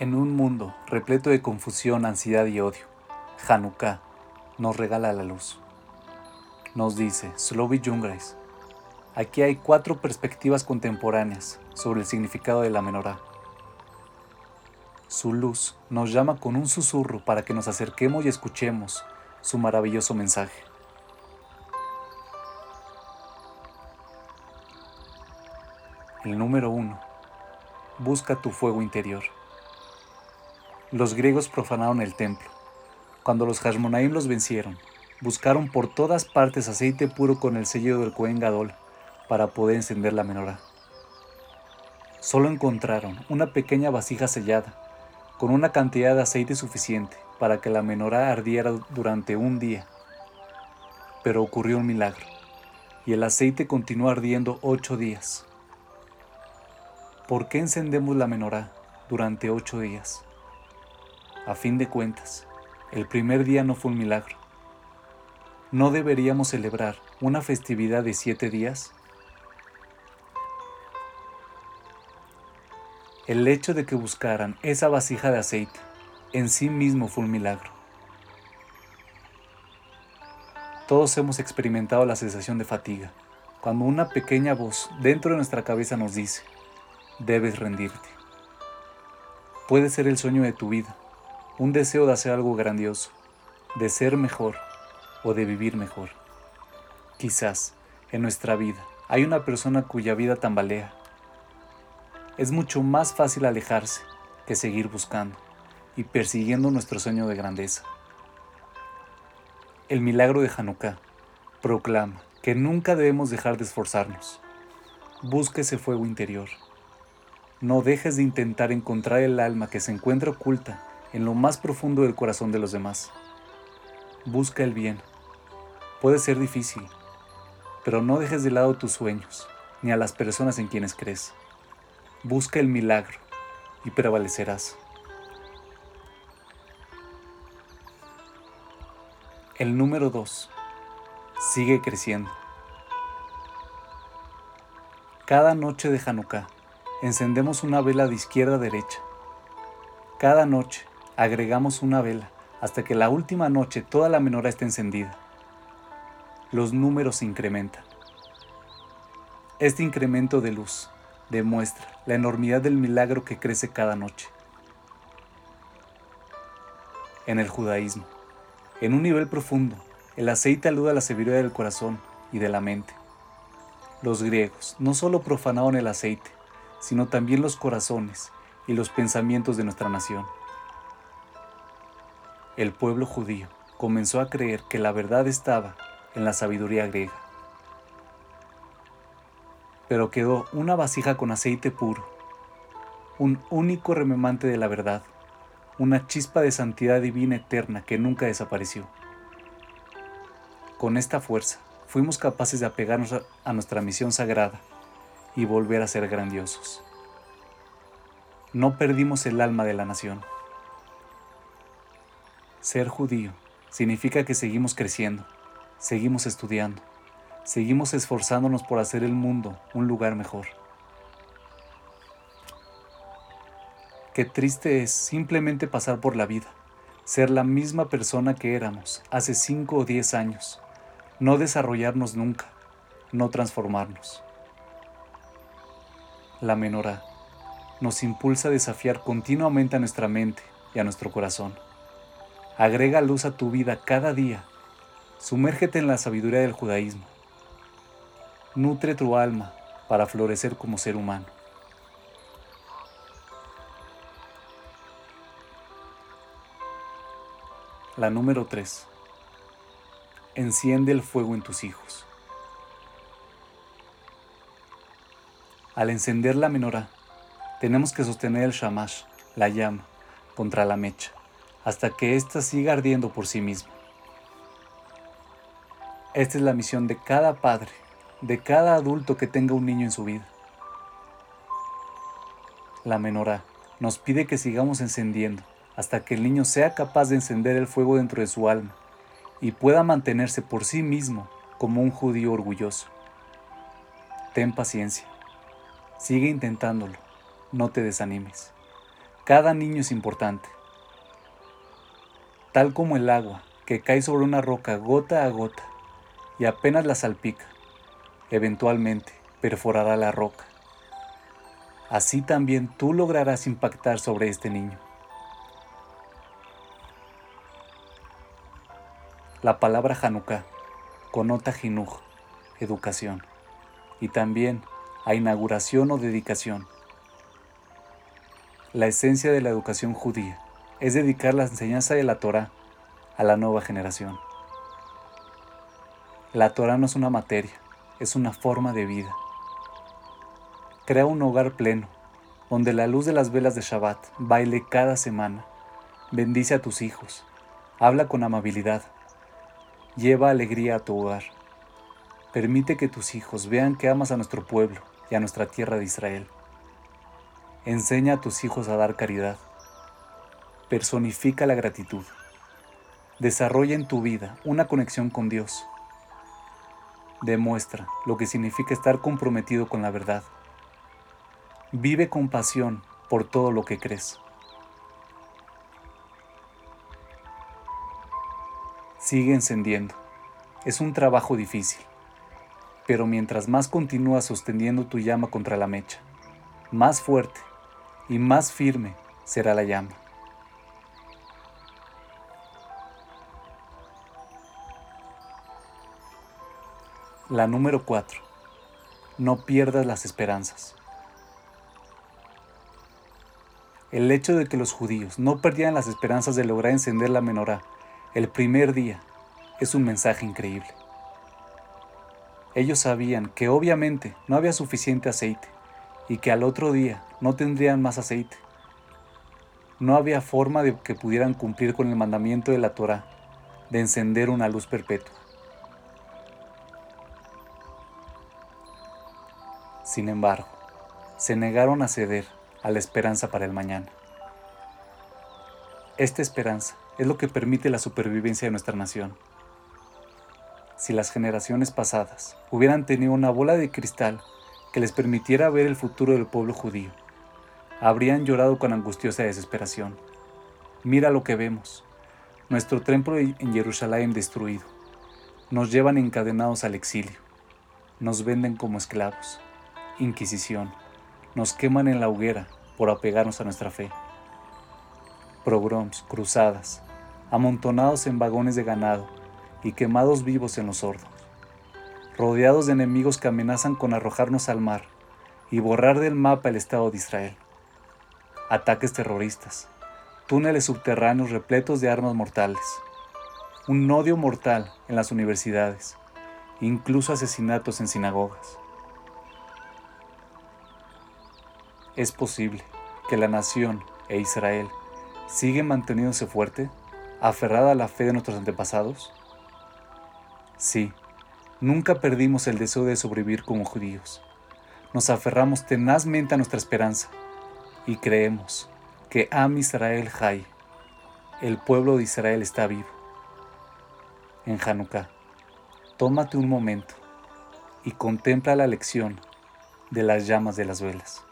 En un mundo repleto de confusión, ansiedad y odio, Hanukkah nos regala la luz. Nos dice Slovi Jungreis, aquí hay cuatro perspectivas contemporáneas sobre el significado de la menorá. Su luz nos llama con un susurro para que nos acerquemos y escuchemos su maravilloso mensaje. El número uno. Busca tu fuego interior. Los griegos profanaron el templo. Cuando los Hashmonaim los vencieron, buscaron por todas partes aceite puro con el sello del Cohen Gadol para poder encender la menorá. Solo encontraron una pequeña vasija sellada, con una cantidad de aceite suficiente para que la menorá ardiera durante un día. Pero ocurrió un milagro, y el aceite continuó ardiendo ocho días. ¿Por qué encendemos la menorá durante ocho días? A fin de cuentas, el primer día no fue un milagro. ¿No deberíamos celebrar una festividad de siete días? El hecho de que buscaran esa vasija de aceite en sí mismo fue un milagro. Todos hemos experimentado la sensación de fatiga, cuando una pequeña voz dentro de nuestra cabeza nos dice, debes rendirte. Puede ser el sueño de tu vida, un deseo de hacer algo grandioso, de ser mejor o de vivir mejor. Quizás en nuestra vida hay una persona cuya vida tambalea. Es mucho más fácil alejarse que seguir buscando y persiguiendo nuestro sueño de grandeza. El milagro de Hanukkah proclama que nunca debemos dejar de esforzarnos. Busca ese fuego interior. No dejes de intentar encontrar el alma que se encuentra oculta en lo más profundo del corazón de los demás. Busca el bien. Puede ser difícil, pero no dejes de lado tus sueños, ni a las personas en quienes crees. Busca el milagro y prevalecerás. El número 2. Sigue creciendo. Cada noche de Hanukkah encendemos una vela de izquierda a derecha. Cada noche agregamos una vela hasta que la última noche toda la menorá esté encendida. Los números se incrementan. Este incremento de luz demuestra la enormidad del milagro que crece cada noche. En el judaísmo, en un nivel profundo, el aceite aluda a la sabiduría del corazón y de la mente. Los griegos no solo profanaron el aceite, sino también los corazones y los pensamientos de nuestra nación el pueblo judío comenzó a creer que la verdad estaba en la sabiduría griega. Pero quedó una vasija con aceite puro, un único rememante de la verdad, una chispa de santidad divina eterna que nunca desapareció. Con esta fuerza fuimos capaces de apegarnos a nuestra misión sagrada y volver a ser grandiosos. No perdimos el alma de la nación ser judío significa que seguimos creciendo, seguimos estudiando, seguimos esforzándonos por hacer el mundo un lugar mejor. Qué triste es simplemente pasar por la vida, ser la misma persona que éramos hace 5 o 10 años, no desarrollarnos nunca, no transformarnos. La menorá nos impulsa a desafiar continuamente a nuestra mente y a nuestro corazón. Agrega luz a tu vida cada día. Sumérgete en la sabiduría del judaísmo. Nutre tu alma para florecer como ser humano. La número 3. Enciende el fuego en tus hijos. Al encender la menorá, tenemos que sostener el shamash, la llama, contra la mecha hasta que ésta siga ardiendo por sí misma. Esta es la misión de cada padre, de cada adulto que tenga un niño en su vida. La menorá nos pide que sigamos encendiendo hasta que el niño sea capaz de encender el fuego dentro de su alma y pueda mantenerse por sí mismo como un judío orgulloso. Ten paciencia, sigue intentándolo, no te desanimes. Cada niño es importante. Tal como el agua que cae sobre una roca gota a gota y apenas la salpica, eventualmente perforará la roca. Así también tú lograrás impactar sobre este niño. La palabra Hanukkah conota jinuj, educación, y también a inauguración o dedicación. La esencia de la educación judía es dedicar la enseñanza de la Torah a la nueva generación. La Torah no es una materia, es una forma de vida. Crea un hogar pleno, donde la luz de las velas de Shabbat baile cada semana. Bendice a tus hijos, habla con amabilidad, lleva alegría a tu hogar. Permite que tus hijos vean que amas a nuestro pueblo y a nuestra tierra de Israel. Enseña a tus hijos a dar caridad. Personifica la gratitud. Desarrolla en tu vida una conexión con Dios. Demuestra lo que significa estar comprometido con la verdad. Vive con pasión por todo lo que crees. Sigue encendiendo. Es un trabajo difícil, pero mientras más continúas sosteniendo tu llama contra la mecha, más fuerte y más firme será la llama. La número 4. No pierdas las esperanzas. El hecho de que los judíos no perdieran las esperanzas de lograr encender la menorá el primer día es un mensaje increíble. Ellos sabían que obviamente no había suficiente aceite y que al otro día no tendrían más aceite. No había forma de que pudieran cumplir con el mandamiento de la Torah de encender una luz perpetua. Sin embargo, se negaron a ceder a la esperanza para el mañana. Esta esperanza es lo que permite la supervivencia de nuestra nación. Si las generaciones pasadas hubieran tenido una bola de cristal que les permitiera ver el futuro del pueblo judío, habrían llorado con angustiosa desesperación. Mira lo que vemos. Nuestro templo en Jerusalén destruido. Nos llevan encadenados al exilio. Nos venden como esclavos. Inquisición. Nos queman en la hoguera por apegarnos a nuestra fe. Progroms, cruzadas, amontonados en vagones de ganado y quemados vivos en los hornos. Rodeados de enemigos que amenazan con arrojarnos al mar y borrar del mapa el Estado de Israel. Ataques terroristas, túneles subterráneos repletos de armas mortales, un odio mortal en las universidades, incluso asesinatos en sinagogas. ¿Es posible que la nación e Israel siguen manteniéndose fuerte, aferrada a la fe de nuestros antepasados? Sí, nunca perdimos el deseo de sobrevivir como judíos. Nos aferramos tenazmente a nuestra esperanza y creemos que Am Israel Jai, el pueblo de Israel está vivo. En Hanukkah, tómate un momento y contempla la lección de las llamas de las velas.